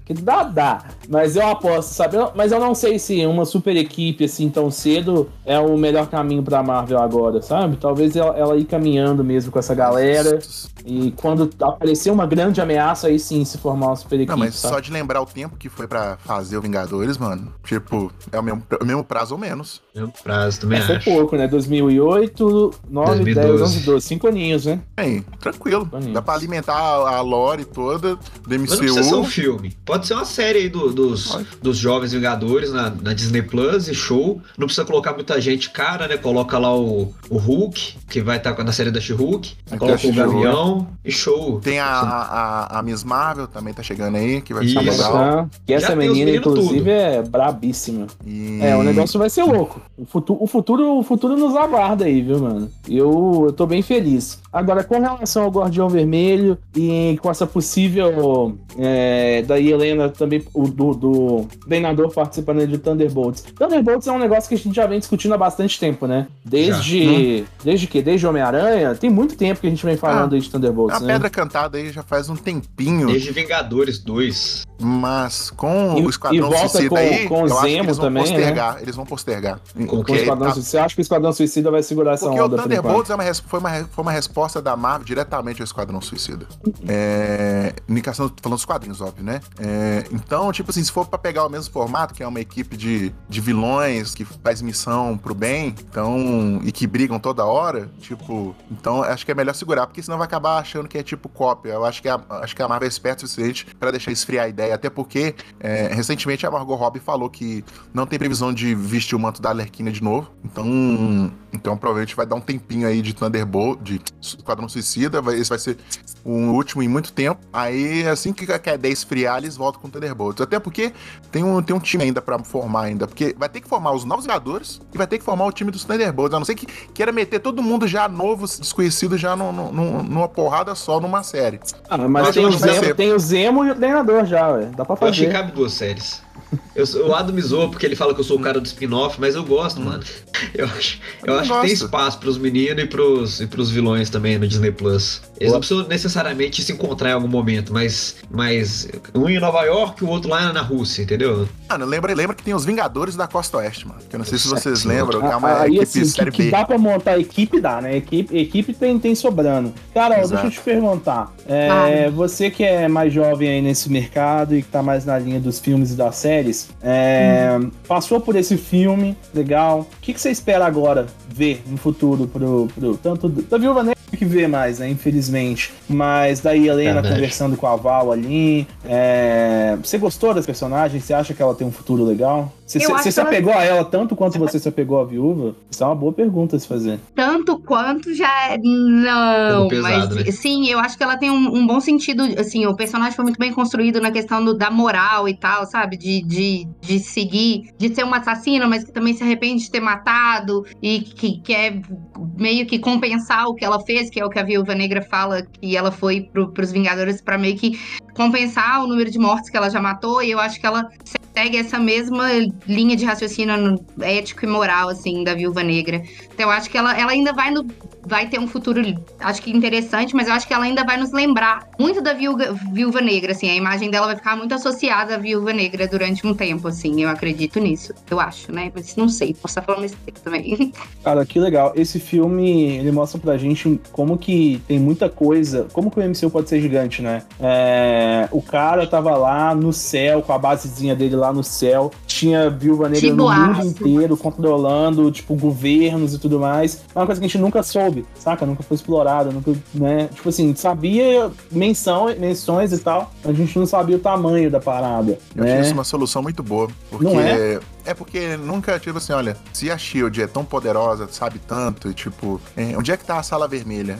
[SPEAKER 2] Que dá, dá. Mas eu aposto, sabe? Eu- Mas eu não sei se uma super equipe assim tão cedo é o melhor caminho pra Marvel agora, sabe? Talvez ela, ela ir caminhando mesmo com essa galera. E quando aparecer uma grande ameaça, aí sim se formar uma super equipe.
[SPEAKER 4] Não, mas
[SPEAKER 2] sabe?
[SPEAKER 4] só de lembrar o tempo que foi pra fazer o Vingadores, mano. Tipo, é o mesmo, o mesmo prazo ou menos.
[SPEAKER 3] Meu prazo também
[SPEAKER 2] Mas foi
[SPEAKER 3] acho.
[SPEAKER 2] pouco, né? 2008, 9, 10,
[SPEAKER 3] 2012.
[SPEAKER 2] 11, 12. Cinco aninhos, né?
[SPEAKER 4] Bem, tranquilo.
[SPEAKER 2] Bonitos.
[SPEAKER 4] Dá pra alimentar a, a lore toda do
[SPEAKER 3] um
[SPEAKER 4] MCU.
[SPEAKER 3] Filme. Pode ser uma série aí do- dos, dos Jovens Vingadores na, na Disney Plus e show. Não precisa colocar muita gente cara, né? Coloca lá o, o Hulk, que vai estar na série da She-Hulk. Coloca o. Gavião e show.
[SPEAKER 4] Tem a, a, a Miss Marvel também tá chegando aí, que vai ser legal.
[SPEAKER 2] Tá? Que essa
[SPEAKER 3] Já
[SPEAKER 2] menina, inclusive,
[SPEAKER 3] tudo.
[SPEAKER 2] é brabíssima.
[SPEAKER 4] E...
[SPEAKER 2] É, o negócio vai ser louco. O futuro, o futuro, o futuro nos aguarda aí, viu, mano? Eu, eu tô bem feliz. Agora, com relação ao Guardião Vermelho e com essa possível é, da Helena também, o, do, do treinador participando de Thunderbolts. Thunderbolts é um negócio que a gente já vem discutindo há bastante tempo, né? Desde. Desde que? Desde Homem-Aranha? Tem muito tempo que a gente vem falando
[SPEAKER 4] Ah,
[SPEAKER 2] aí de Thunderbolts,
[SPEAKER 4] A
[SPEAKER 2] né?
[SPEAKER 4] pedra cantada aí já faz um tempinho,
[SPEAKER 3] Desde Vingadores 2.
[SPEAKER 4] mas com
[SPEAKER 2] E-
[SPEAKER 4] o Esquadrão
[SPEAKER 2] e volta
[SPEAKER 4] Suicida
[SPEAKER 2] com-
[SPEAKER 4] aí,
[SPEAKER 2] com o
[SPEAKER 4] eu acho que
[SPEAKER 2] Zemo
[SPEAKER 4] eles vão
[SPEAKER 2] também, né?
[SPEAKER 4] postergar. Eles vão postergar.
[SPEAKER 3] Com
[SPEAKER 2] Com o
[SPEAKER 4] Porque
[SPEAKER 2] Esquadrão
[SPEAKER 4] tá-
[SPEAKER 2] Suicida. Você acha que o Esquadrão Suicida vai segurar essa
[SPEAKER 4] Porque o
[SPEAKER 2] onda por enquanto?
[SPEAKER 4] Thunderbolts é uma foi, uma, foi uma resposta da Marvel diretamente ao Esquadrão Suicida. É, indicação, tô falando dos quadrinhos, óbvio, né? É, então, tipo assim, se for pra pegar o mesmo formato, que é uma equipe de, de vilões que faz missão pro bem, então, e que brigam toda hora, tipo, então acho que é melhor segurar, porque senão vai acabar achando que é tipo cópia. Eu acho que a, acho que a Marvel é esperta o suficiente pra deixar esfriar a ideia, até porque é, recentemente a Margot Robbie falou que não tem previsão de vestir o manto da Arlequina de novo, então, então provavelmente vai dar um tempinho aí de Thunderbolt, de Esquadrão Suicida, vai, esse vai ser o último em muito tempo. Aí, assim que a ideia esfriar, eles voltam com o Thunderbolts. Até porque tem um, tem um time ainda pra formar ainda. Porque vai ter que formar os novos Vingadores e vai ter que formar o time dos Thunderbolts. A não ser que queira meter todo mundo já novo, desconhecido, já no, no- no- numa porrada só numa série.
[SPEAKER 2] Ah, mas tem o, Zemo, tem o Zemo e o treinador já, ué. Dá pra
[SPEAKER 3] Eu acho que
[SPEAKER 2] fazer.
[SPEAKER 3] cabe duas séries. Eu, o Adam me zoa porque ele fala que eu sou o cara do spin-off, mas eu gosto, mano. Eu acho, eu
[SPEAKER 4] Eu
[SPEAKER 3] acho que tem espaço pros meninos e pros, e pros vilões também no Disney Plus. Eles
[SPEAKER 2] Boa.
[SPEAKER 3] não precisam necessariamente se encontrar em algum momento, mas, mas um em Nova York e o outro lá na Rússia, entendeu?
[SPEAKER 4] Mano, lembra, lembra que tem os Vingadores da Costa Oeste, mano. Que eu não sei se vocês
[SPEAKER 3] Certo.
[SPEAKER 4] lembram, que é uma
[SPEAKER 2] Aí,
[SPEAKER 4] equipe
[SPEAKER 2] assim, que,
[SPEAKER 4] série
[SPEAKER 2] que
[SPEAKER 4] B.
[SPEAKER 2] dá pra montar equipe, dá, né? Equipe, equipe tem, tem sobrando. Carol,
[SPEAKER 4] Exato.
[SPEAKER 2] deixa eu te perguntar. É,
[SPEAKER 5] Claro.
[SPEAKER 2] Você que é mais jovem aí nesse mercado e que tá mais na linha dos filmes e das séries, é, passou por esse filme, legal. O que, que você espera agora ver no futuro pro, pro tanto do- da Viúva Negra que vê mais, né? Infelizmente. Mas daí Helena
[SPEAKER 3] Verdade.
[SPEAKER 2] conversando com a Val ali. é, Você gostou das personagens? Você acha que ela tem um futuro legal? Você, se
[SPEAKER 5] que ela-
[SPEAKER 2] apegou a ela tanto quanto você se apegou à viúva? Isso é uma boa pergunta a se fazer.
[SPEAKER 5] Tanto quanto já é- não,
[SPEAKER 3] pesado,
[SPEAKER 5] mas
[SPEAKER 3] né?
[SPEAKER 5] sim, eu acho que ela tem um, um bom sentido, assim, o personagem foi muito bem construído na questão do- da moral e tal, sabe, de, de, de seguir, de ser uma assassina, mas que também se arrepende de ter matado e que quer meio que compensar o que ela fez, que é o que a Viúva Negra fala, que ela foi pro, pros Vingadores pra meio que compensar o número de mortes que ela já matou, e eu acho que ela segue essa mesma linha de raciocínio ético e moral, assim, da Viúva Negra. Então eu acho que ela, ela ainda vai, no, vai ter um futuro, acho que interessante, mas eu acho que ela ainda vai nos lembrar muito da Viúva, Viúva Negra, assim. A imagem dela vai ficar muito associada à Viúva Negra durante um tempo, assim. Eu acredito nisso, eu acho, né? Mas não sei, posso estar falando besteira também. (laughs)
[SPEAKER 2] Cara, que legal. Esse filme, ele mostra pra gente como que tem muita coisa, como que o MCU pode ser gigante, né? É, o cara tava lá no céu, com a basezinha dele lá no céu, tinha Viúva Negra no mundo inteiro, controlando, tipo, governos e tudo mais. É uma coisa que a gente nunca soube, saca? Nunca foi explorada, nunca, né? Tipo assim, sabia menção, menções e tal, mas a gente não sabia o tamanho da parada,
[SPEAKER 4] Eu
[SPEAKER 2] né?
[SPEAKER 4] achei isso uma solução muito boa. Porque.
[SPEAKER 2] Não é?
[SPEAKER 4] É porque nunca, tipo assim, olha, se a Shield é tão poderosa, sabe tanto, e tipo, é, onde é que tá a sala vermelha?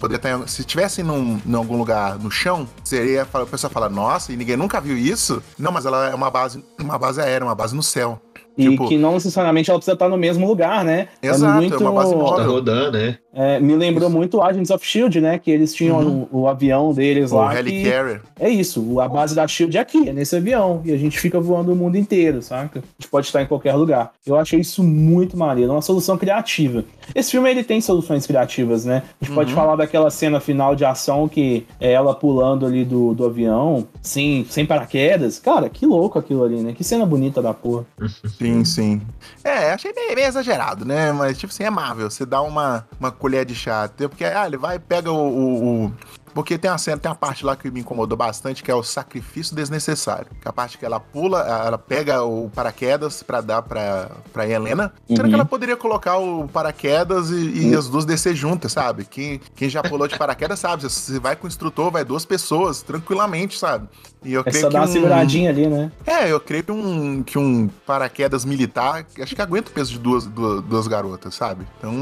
[SPEAKER 4] Poderia estar, se tivesse num, em algum lugar no chão, seria o pessoal falar, nossa, e ninguém nunca viu isso? Não, mas ela é uma base, uma base aérea, uma base no céu.
[SPEAKER 2] E
[SPEAKER 4] tipo-
[SPEAKER 2] que não necessariamente ela precisa estar no mesmo lugar, né?
[SPEAKER 4] Exato, é
[SPEAKER 2] muito...
[SPEAKER 4] uma base
[SPEAKER 3] Tá
[SPEAKER 4] móvel.
[SPEAKER 3] rodando, né?
[SPEAKER 2] É, me lembrou muito Agents of Shield, né? Que eles tinham
[SPEAKER 4] Uhum.
[SPEAKER 2] o, o avião deles
[SPEAKER 4] O
[SPEAKER 2] lá.
[SPEAKER 4] Helicarrier.
[SPEAKER 2] Que
[SPEAKER 4] Carrier.
[SPEAKER 2] é isso, o- a base da Shield é aqui, é nesse avião. E a gente fica voando o mundo inteiro, saca? A gente pode estar em qualquer lugar. Eu achei isso muito maneiro, é uma solução criativa. Esse filme ele tem soluções criativas, né? A gente pode
[SPEAKER 4] Uhum.
[SPEAKER 2] falar daquela cena final de ação que é ela pulando ali do, do avião, sim, sem paraquedas. Cara, que louco aquilo ali, né? Que cena bonita da porra. (laughs)
[SPEAKER 4] Sim, sim. É, achei meio, meio exagerado, né? Mas, tipo assim, é Marvel. Você dá uma, uma colher de chá. Porque, ah, ele vai e pega o, o- o- Porque tem uma cena, tem uma parte lá que me incomodou bastante, que é o sacrifício desnecessário. Que é a parte que ela pula, ela pega o paraquedas pra dar pra, pra Helena.
[SPEAKER 2] Uhum.
[SPEAKER 4] que ela poderia colocar o paraquedas e, e as duas descer juntas, sabe? Quem, quem já pulou de paraquedas sabe. Você vai com o instrutor, vai duas pessoas, tranquilamente, sabe? E eu
[SPEAKER 2] É
[SPEAKER 4] creio
[SPEAKER 2] só
[SPEAKER 4] que
[SPEAKER 2] dar uma
[SPEAKER 4] um-
[SPEAKER 2] seguradinha ali, né?
[SPEAKER 4] é, eu creio que um, que um paraquedas militar, acho que aguenta o peso de duas, duas, duas garotas, sabe? Então,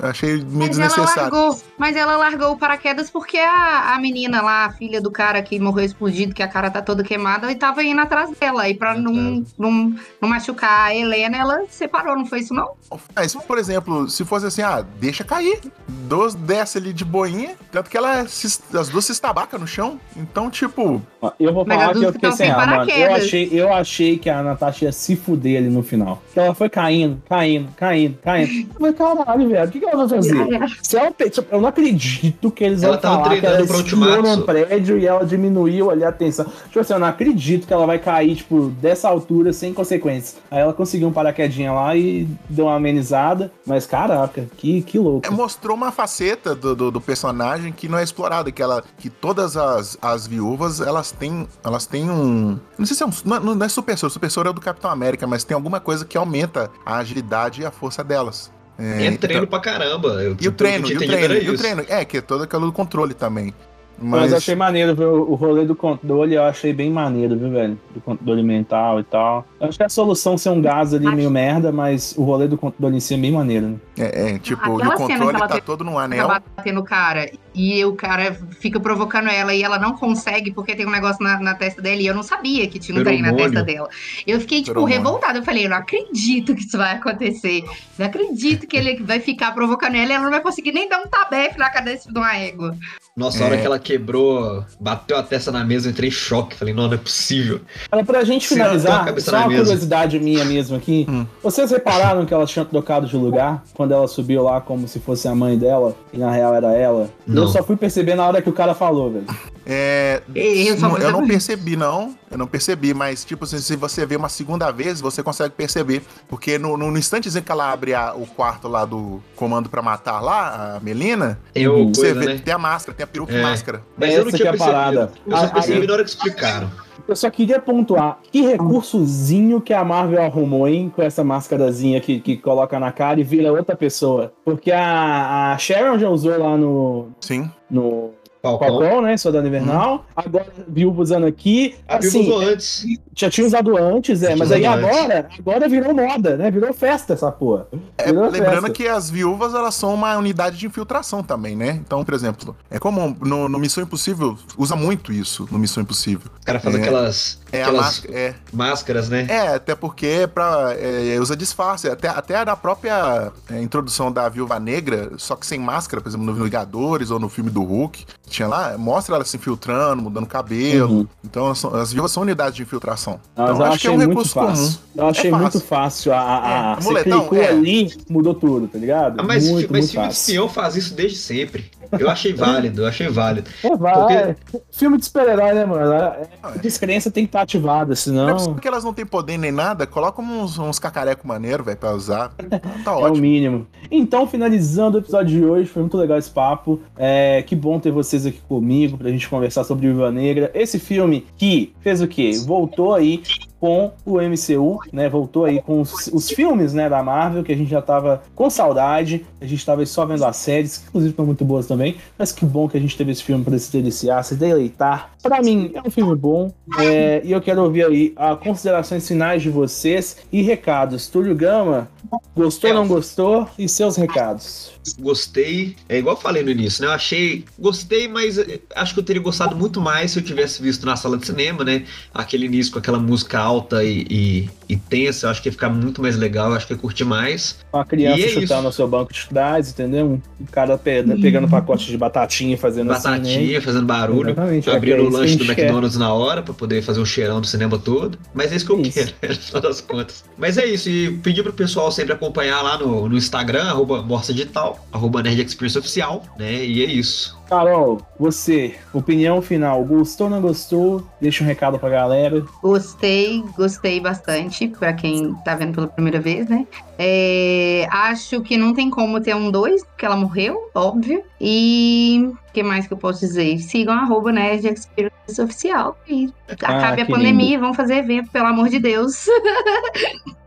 [SPEAKER 4] eu achei meio
[SPEAKER 5] Mas ela
[SPEAKER 4] desnecessário.
[SPEAKER 5] largou, mas ela largou o paraquedas porque a, a menina lá, a filha do cara que morreu explodido, que a cara tá toda queimada, e tava indo atrás dela. E pra não, não, não machucar a Helena, ela separou, não foi isso não?
[SPEAKER 4] Mas, por exemplo, se fosse assim, ah, deixa cair. Duas desce ali de boinha, tanto que ela se- as duas se estabacam no chão. Então, tipo,
[SPEAKER 2] Eu vou falar que eu fiquei sem ar, mano. Eu achei, eu achei que a Natasha ia se fuder ali no final. Que ela foi caindo, caindo, caindo, caindo. Mas caralho, velho, o que, que ela vai fazer? (laughs) Se ela tipo, eu não acredito que eles
[SPEAKER 3] Ela
[SPEAKER 2] vão
[SPEAKER 3] tava
[SPEAKER 2] falar que ela
[SPEAKER 3] Ultimato.
[SPEAKER 2] num prédio e ela diminuiu ali a tensão. Tipo assim, eu não acredito que ela vai cair, tipo, dessa altura sem consequências. Aí ela conseguiu um paraquedinha lá e deu uma amenizada. Mas caraca, que, que louco.
[SPEAKER 4] é, mostrou uma faceta do, do, do personagem que não é explorada, que ela que todas as, as viúvas, elas têm elas têm um, não sei se é um, não, não é super soro, super soro é o do Capitão América, mas tem alguma coisa que aumenta a agilidade e a força delas.
[SPEAKER 3] É,
[SPEAKER 4] então-
[SPEAKER 3] treino pra caramba. Eu,
[SPEAKER 4] E o treino, e o treino, e o treino. É, que é todo aquele controle também.
[SPEAKER 2] Mas
[SPEAKER 4] Mas,
[SPEAKER 2] eu achei maneiro, viu? O rolê do controle eu achei bem maneiro, viu, velho? Do controle mental e tal. Eu acho que a solução ser um gás ali
[SPEAKER 5] Acho-
[SPEAKER 2] meio merda, mas o rolê do controle em si é bem maneiro, né?
[SPEAKER 4] é, é, tipo, e
[SPEAKER 5] Aquela
[SPEAKER 4] o controle
[SPEAKER 5] ela
[SPEAKER 4] tá
[SPEAKER 5] tem-
[SPEAKER 4] todo no
[SPEAKER 5] Tá
[SPEAKER 4] anel.
[SPEAKER 5] batendo o cara. E o cara fica provocando ela e ela não consegue porque tem um negócio na, na testa dela e eu não sabia que tinha um trem na testa dela. Eu fiquei, tipo,
[SPEAKER 4] Feromônio.
[SPEAKER 5] revoltada. Eu falei, eu não acredito que isso vai acontecer. Não acredito que ele vai ficar provocando ela e ela não vai conseguir nem dar um tabefe na cabeça de uma égua.
[SPEAKER 3] Nossa, a hora
[SPEAKER 4] É.
[SPEAKER 3] que ela quebrou, bateu a testa na mesa, eu entrei em choque. Falei, não, não é possível.
[SPEAKER 2] Olha, pra gente finalizar, só uma
[SPEAKER 3] mesa.
[SPEAKER 2] curiosidade minha mesmo aqui.
[SPEAKER 4] Hum.
[SPEAKER 2] Vocês repararam que ela tinha trocado de lugar quando ela subiu lá como se fosse a mãe dela e na real era ela?
[SPEAKER 3] Não.
[SPEAKER 2] Eu só fui perceber na hora que o cara falou, velho.
[SPEAKER 4] É,
[SPEAKER 5] Eu só
[SPEAKER 4] não- eu não percebi, não. Eu não percebi, mas, tipo assim, se você vê uma segunda vez, você consegue perceber. Porque no, no, no instantezinho que ela abre a- o quarto lá do comando pra matar lá, a Melina,
[SPEAKER 3] o
[SPEAKER 4] você
[SPEAKER 3] coisa,
[SPEAKER 4] vê
[SPEAKER 3] né?
[SPEAKER 4] tem a máscara, tem a peruca e
[SPEAKER 3] É.
[SPEAKER 4] máscara.
[SPEAKER 3] Mas eu não tinha
[SPEAKER 2] é a
[SPEAKER 3] percebido.
[SPEAKER 2] parada.
[SPEAKER 3] Eu só
[SPEAKER 2] A-
[SPEAKER 3] percebi
[SPEAKER 2] a-
[SPEAKER 3] na hora que explicaram.
[SPEAKER 2] Eu só queria pontuar que recursozinho que a Marvel arrumou, hein, com essa máscarazinha que, que coloca na cara e vira outra pessoa. Porque a, a Sharon já usou lá no,
[SPEAKER 4] Sim.
[SPEAKER 2] no
[SPEAKER 3] Falcão.
[SPEAKER 2] Falcão, né? Soldado Invernal. Agora viúva usando aqui.
[SPEAKER 3] A
[SPEAKER 2] assim,
[SPEAKER 3] usou antes.
[SPEAKER 2] já tinha usado antes, é, mas aí
[SPEAKER 3] usado
[SPEAKER 2] agora, agora virou moda, né? Virou festa essa porra.
[SPEAKER 4] É, lembrando
[SPEAKER 2] festa.
[SPEAKER 4] que as viúvas, elas são uma unidade de infiltração também, né? Então, por exemplo, é comum, no, no Missão Impossível, usa muito isso no Missão Impossível.
[SPEAKER 3] O cara faz
[SPEAKER 4] É.
[SPEAKER 3] aquelas,
[SPEAKER 4] É a
[SPEAKER 3] aquelas
[SPEAKER 4] máscara, é,
[SPEAKER 3] máscaras, né?
[SPEAKER 4] É, até porque é pra, é, usa disfarce. Até, até na própria é, introdução da Viúva Negra, só que sem máscara, por exemplo, no Vingadores ou no filme do Hulk, tinha lá, mostra ela se infiltrando, mudando cabelo.
[SPEAKER 2] Uhum.
[SPEAKER 4] Então, as, as viúvas são unidades de infiltração.
[SPEAKER 2] Mas
[SPEAKER 4] então,
[SPEAKER 2] eu
[SPEAKER 4] acho que é
[SPEAKER 2] achei
[SPEAKER 4] um
[SPEAKER 2] muito
[SPEAKER 4] recurso
[SPEAKER 2] fácil. Eu achei
[SPEAKER 4] É fácil.
[SPEAKER 2] muito fácil. A, a, a,
[SPEAKER 4] É,
[SPEAKER 2] você
[SPEAKER 4] moletão,
[SPEAKER 2] clicou
[SPEAKER 4] é.
[SPEAKER 2] ali, mudou tudo, tá ligado?
[SPEAKER 3] Ah, mas,
[SPEAKER 2] muito,
[SPEAKER 3] mas
[SPEAKER 2] muito
[SPEAKER 3] filme de
[SPEAKER 2] fácil.
[SPEAKER 3] espião faz isso desde sempre. Eu achei (laughs) válido, eu achei válido.
[SPEAKER 2] É, vai. Filme de super-herói, né, mano? É- A descrença tem que estar ativada,
[SPEAKER 4] Não é
[SPEAKER 2] senão
[SPEAKER 4] possível que elas não têm poder nem nada, coloca uns, uns cacareco maneiro, velho, pra usar. Tá, tá (laughs)
[SPEAKER 2] é o
[SPEAKER 4] ótimo.
[SPEAKER 2] mínimo. Então, finalizando o episódio de hoje, foi muito legal esse papo. É, que bom ter vocês aqui comigo pra gente conversar sobre Viva Negra. Esse filme que fez o quê? Voltou aí com o MCU, né? Voltou aí com os, os filmes, né, da Marvel, que a gente já tava com saudade. A gente tava só vendo as séries, que inclusive estão muito boas também. Mas que bom que a gente teve esse filme pra se deliciar, se deleitar. Pra mim, é um filme bom. é, e eu quero ouvir aí as considerações finais de vocês e recados. Túlio Gama, gostou, não gostou? E seus recados?
[SPEAKER 3] Gostei. É igual eu falei no início, né? Eu achei. Gostei, mas eh, acho que eu teria gostado muito mais se eu tivesse visto na sala de cinema, né? Aquele início com aquela música alta e, e, e tensa. Eu acho que ia ficar muito mais legal. Eu acho que ia curtir mais.
[SPEAKER 2] Uma criança
[SPEAKER 3] é
[SPEAKER 2] chutando no seu banco de trás, entendeu? Um cara pe- pegando pacote de batatinha e fazendo assim, né?
[SPEAKER 3] Batatinha, fazendo barulho.
[SPEAKER 2] Exatamente, é
[SPEAKER 3] Abrindo
[SPEAKER 2] é
[SPEAKER 3] o lanche do
[SPEAKER 2] gente quer.
[SPEAKER 3] McDonald's na hora pra poder fazer o cheirão do cinema todo. Mas é isso que eu
[SPEAKER 2] Isso.
[SPEAKER 3] quero, (laughs) no final das contas. Mas é isso, e pedir pro pessoal sempre acompanhar lá no, no Instagram, arroba Morsa Digital, arroba Nerd Experience Oficial, né? E é isso.
[SPEAKER 2] Carol, você, opinião final, gostou ou não gostou? Deixa um recado pra galera.
[SPEAKER 5] Gostei, gostei bastante, pra quem tá vendo pela primeira vez, né? É, acho que não tem como ter um 2, porque ela morreu, óbvio. E o que mais que eu posso dizer? Sigam arroba Nerd Experience Oficial e acabe a
[SPEAKER 2] Ah,
[SPEAKER 5] pandemia e vão fazer evento, pelo amor de Deus. (laughs)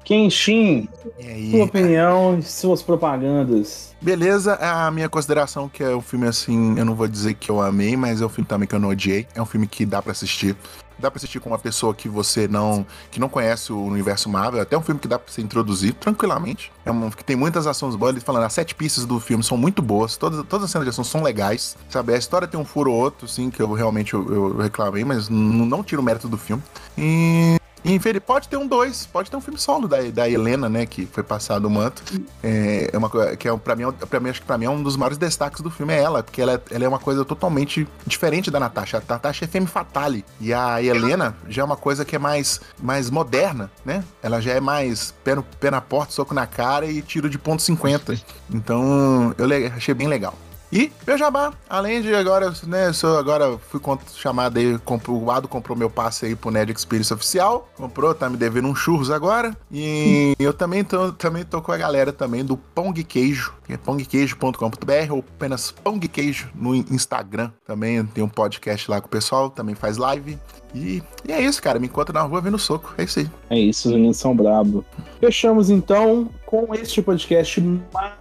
[SPEAKER 2] Kenshin,
[SPEAKER 4] aí?
[SPEAKER 2] sua opinião e suas propagandas.
[SPEAKER 4] Beleza, a minha consideração que é um filme assim, eu não vou dizer que eu amei, mas é um filme também que eu não odiei. É um filme que dá pra assistir. Dá pra assistir com uma pessoa que você não que não conhece o universo Marvel. Até um filme que dá pra se introduzir tranquilamente. É um que tem muitas ações boas. Ele falando, as sete pistas do filme são muito boas. Todas, todas as cenas de ação são legais. Sabe, a história tem um furo ou outro, sim, que eu realmente eu, eu reclamei, mas não, não tiro o mérito do filme. E e, pode ter um dois, pode ter um filme solo da, da Helena, né? Que foi passado o manto. É, é uma que é, pra mim, é pra mim, acho que pra mim é um dos maiores destaques do filme é ela, porque ela, é- ela é uma coisa totalmente diferente da Natasha. A Natasha é femme fatale. E a Helena já é uma coisa que é mais, mais moderna, né? Ela já é mais pé, no, pé na porta, soco na cara e tiro de ponto 50. Então, eu achei bem legal. E meu jabá, além de agora, né, sou agora fui chamado aí, comprou, o Ado comprou meu passe aí pro Nerd Experience Oficial, comprou, tá me devendo um churros agora, e (laughs) eu também tô, também tô com a galera também do Pão de Queijo, que é pãoqueijo.com.br ou apenas Pão de Queijo no Instagram, também tem um podcast lá com o pessoal, também faz live, e, e é isso, cara, me encontra na rua vendo soco, é isso aí.
[SPEAKER 2] É isso, os meninos são brabo. Fechamos então com este podcast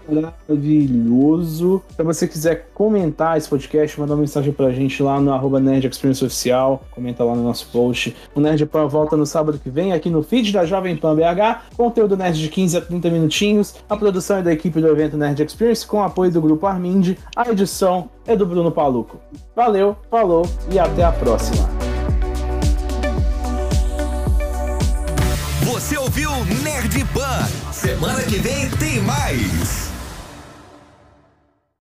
[SPEAKER 2] maravilhoso. Se você quiser comentar esse podcast, mandar uma mensagem pra gente lá no arroba Nerd Experience Oficial, comenta lá no nosso post. O Nerd Pan volta no sábado que vem aqui no feed da Jovem Pan BH, conteúdo Nerd de 15 a 30 minutinhos. A produção é da equipe do evento Nerd Experience com apoio do grupo Armind. A edição é do Bruno Paluco. Valeu, falou e até a próxima.
[SPEAKER 1] Semana que vem tem mais.